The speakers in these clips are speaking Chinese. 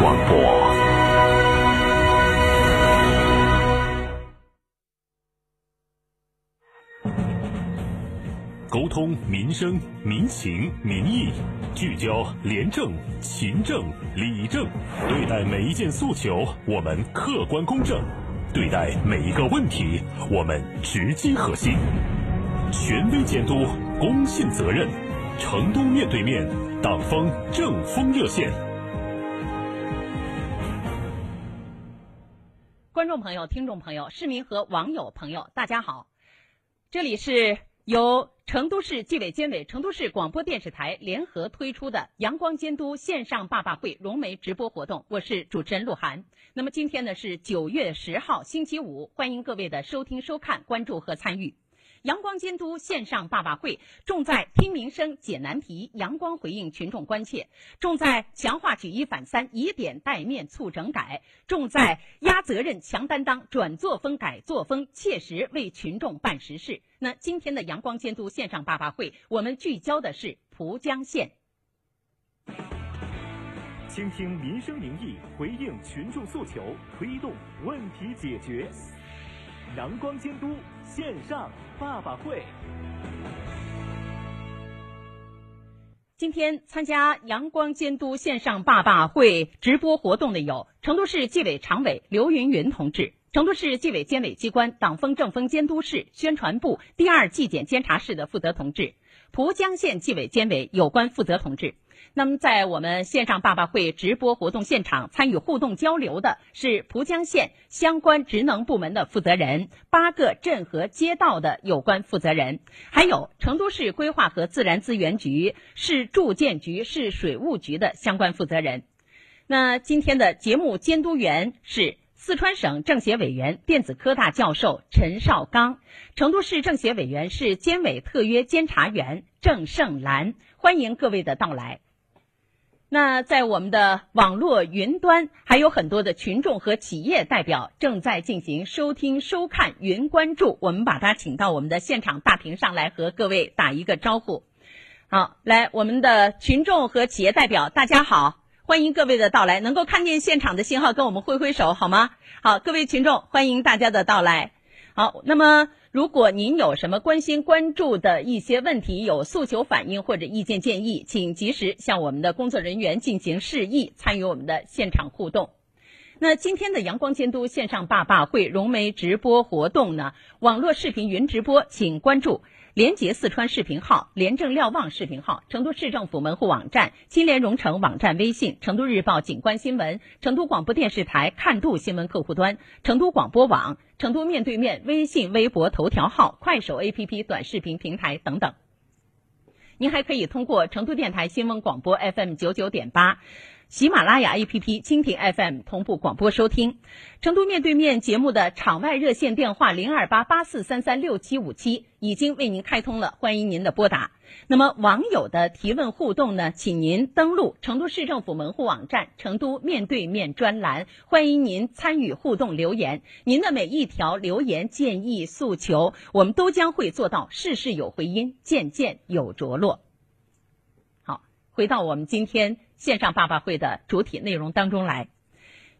广播。沟通民生民情民意，聚焦廉政勤政理政，对待每一件诉求，我们客观公正；对待每一个问题，我们直击核心。权威监督，公信责任。成都面对面，党风政风热线。观众朋友、听众朋友、市民和网友朋友，大家好，这里是由成都市纪委监委、成都市广播电视台联合推出的“阳光监督”线上爸爸会融媒直播活动，我是主持人鹿晗。那么今天呢是九月十号，星期五，欢迎各位的收听、收看、关注和参与。阳光监督线上爸爸会重在听民生、解难题，阳光回应群众关切；重在强化举一反三、以点带面促整改；重在压责任、强担当、转作风改作风，切实为群众办实事。那今天的阳光监督线上爸爸会，我们聚焦的是蒲江县。倾听民生民意，回应群众诉求，推动问题解决。阳光监督线上爸爸会。今天参加阳光监督线上爸爸会直播活动的有成都市纪委常委刘云云同志、成都市纪委监委机关党风政风监督室宣传部第二纪检监察室的负责同志、蒲江县纪委监委有关负责同志。那么，在我们线上爸爸会直播活动现场参与互动交流的是蒲江县相关职能部门的负责人、八个镇和街道的有关负责人，还有成都市规划和自然资源局、市住建局、市水务局的相关负责人。那今天的节目监督员是四川省政协委员、电子科大教授陈绍刚，成都市政协委员市监委特约监察员郑胜兰。欢迎各位的到来。那在我们的网络云端，还有很多的群众和企业代表正在进行收听、收看、云关注。我们把他请到我们的现场大屏上来，和各位打一个招呼。好，来，我们的群众和企业代表，大家好，欢迎各位的到来。能够看见现场的信号，跟我们挥挥手好吗？好，各位群众，欢迎大家的到来。好，那么。如果您有什么关心、关注的一些问题，有诉求反映或者意见建议，请及时向我们的工作人员进行示意，参与我们的现场互动。那今天的阳光监督线上爸爸会融媒直播活动呢，网络视频云直播，请关注廉洁四川视频号、廉政瞭望视频号、成都市政府门户网站、金联蓉城网站微信、成都日报景观新闻、成都广播电视台看度新闻客户端、成都广播网。成都面对面微信、微博、头条号、快手 APP 短视频平台等等。您还可以通过成都电台新闻广播 FM 九九点八。喜马拉雅 APP、蜻蜓 FM 同步广播收听。成都面对面节目的场外热线电话零二八八四三三六七五七已经为您开通了，欢迎您的拨打。那么网友的提问互动呢？请您登录成都市政府门户网站“成都面对面”专栏，欢迎您参与互动留言。您的每一条留言、建议、诉求，我们都将会做到事事有回音，件件有着落。回到我们今天。线上爸爸会的主体内容当中来，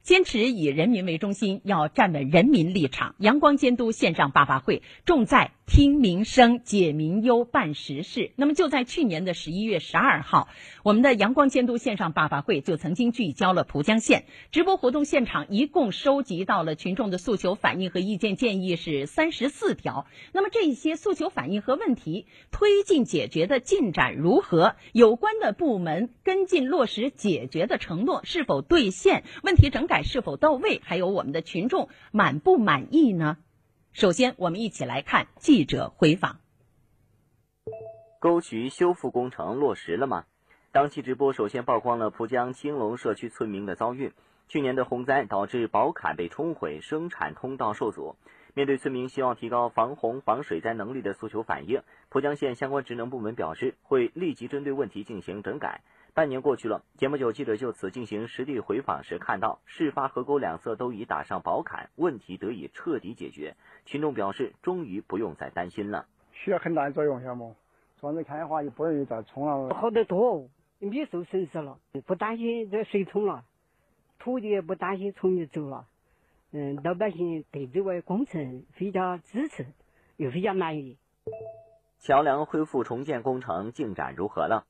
坚持以人民为中心，要站稳人民立场。阳光监督线上爸爸会重在听民生、解民忧、办实事。那么就在去年的十一月十二号，我们的阳光监督线上爸爸会就曾经聚焦了蒲江县直播活动现场，一共收集到了群众的诉求反映和意见建议是三十四条。那么这些诉求反映和问题推进解决的进展如何？有关的部门跟进落实解决的承诺是否兑现？问题整改是否到位？还有我们的群众满不满意呢？首先，我们一起来看记者回访。沟渠修复工程落实了吗？当期直播首先曝光了蒲江青龙社区村民的遭遇。去年的洪灾导致宝坎被冲毁，生产通道受阻。面对村民希望提高防洪防水灾能力的诉求反映，蒲江县相关职能部门表示会立即针对问题进行整改。半年过去了，前不久记者就此进行实地回访时看到，事发河沟两侧都已打上宝坎，问题得以彻底解决。群众表示，终于不用再担心了。需要很大的作用，晓得不？这样子看的话，就不容易再冲了。好得多，米受损失了，不担心这水冲了。土地也不担心冲就走了，嗯，老百姓对这个工程非常支持，也非常满意。桥梁恢复重建工程进展如何了？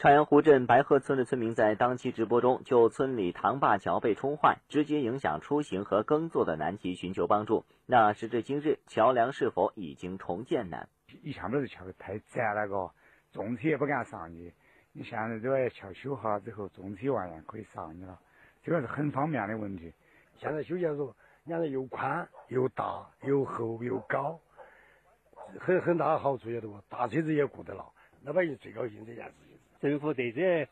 朝阳湖镇白鹤村的村民在当期直播中就村里塘坝桥被冲坏，直接影响出行和耕作的难题寻求帮助。那时至今日，桥梁是否已经重建呢？以前不是桥太窄了个，重车也不敢上去。你现在这个桥修好了之后，重车完全可以上去了。这个是很方便的问题。现在修建说，你看又宽又大又厚又高，很很大的好处也多，大车子也过得了，老百姓最高兴这件事情。政府对这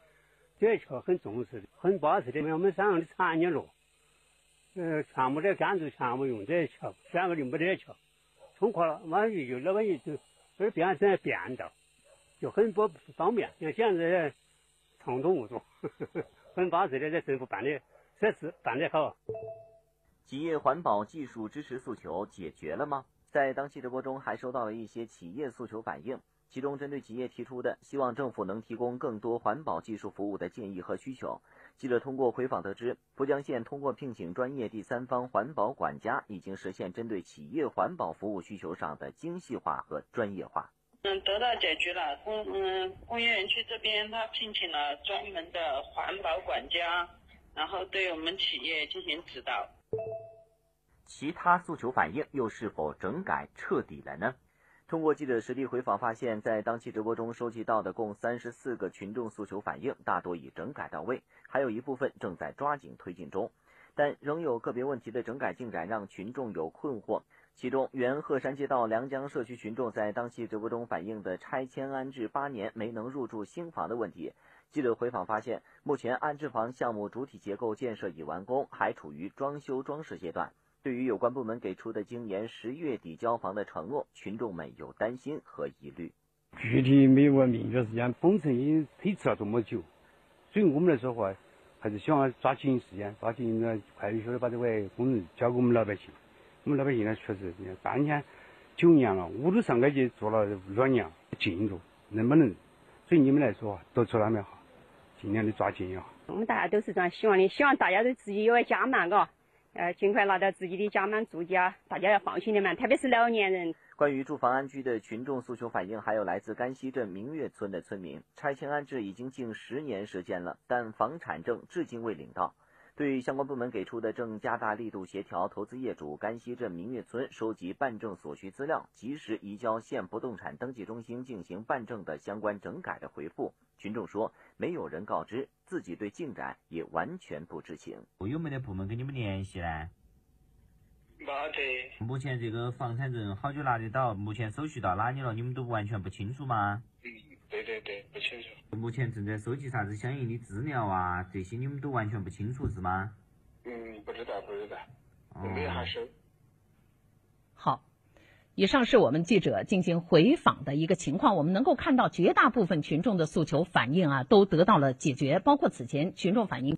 这桥很重视的，很巴适的。我们山上的产业路，呃，全部的干子全部用这桥，全部就没这桥，冲垮了，完了就老百姓就而变成便道，就很不方便。像现在畅通无阻。很巴适的，这政府办的设施办得好。企业环保技术支持诉求解决了吗？在当期直播中，还收到了一些企业诉求反映，其中针对企业提出的希望政府能提供更多环保技术服务的建议和需求，记者通过回访得知，浦江县通过聘请专业第三方环保管家，已经实现针对企业环保服务需求上的精细化和专业化。嗯，得到解决了。工嗯，工业园区这边他聘请了专门的环保管家，然后对我们企业进行指导。其他诉求反映又是否整改彻底了呢？通过记者实地回访发现，在当期直播中收集到的共三十四个群众诉求反映，大多已整改到位，还有一部分正在抓紧推进中，但仍有个别问题的整改进展让群众有困惑。其中，原鹤山街道梁江社区群众在当期直播中反映的拆迁安置八年没能入住新房的问题，记者回访发现，目前安置房项目主体结构建设已完工，还处于装修装饰阶段。对于有关部门给出的今年十月底交房的承诺，群众们有担心和疑虑。具体没有明确时间，工程已经推迟了这么久，所以我们来说话，还是希望抓紧时间，抓紧的快速的把这个工程交给我们老百姓。我们老百姓呢，确实三年九年了，我都上街去做了两年，进度能不能？所以你们来说，都做哪边好，尽量的抓紧呀。我们大家都是这样希望的，希望大家都自己有个家嘛，嘎，呃，尽快拿到自己的家门住家，大家要放心的嘛，特别是老年人。关于住房安居的群众诉求反映，还有来自甘溪镇明月村的村民，拆迁安置已经近十年时间了，但房产证至今未领到。对于相关部门给出的正加大力度协调投资业主甘溪镇明月村收集办证所需资料，及时移交县不动产登记中心进行办证的相关整改的回复，群众说没有人告知，自己对进展也完全不知情。有没得部门跟你们联系呢？没得。目前这个房产证好久拿得到？目前手续到哪里了？你们都完全不清楚吗？嗯。对对对，不清楚。目前正在收集啥子相应的资料啊？这些你们都完全不清楚是吗？嗯，不知道，不知道，没有收。好，以上是我们记者进行回访的一个情况。我们能够看到，绝大部分群众的诉求反映啊，都得到了解决，包括此前群众反映。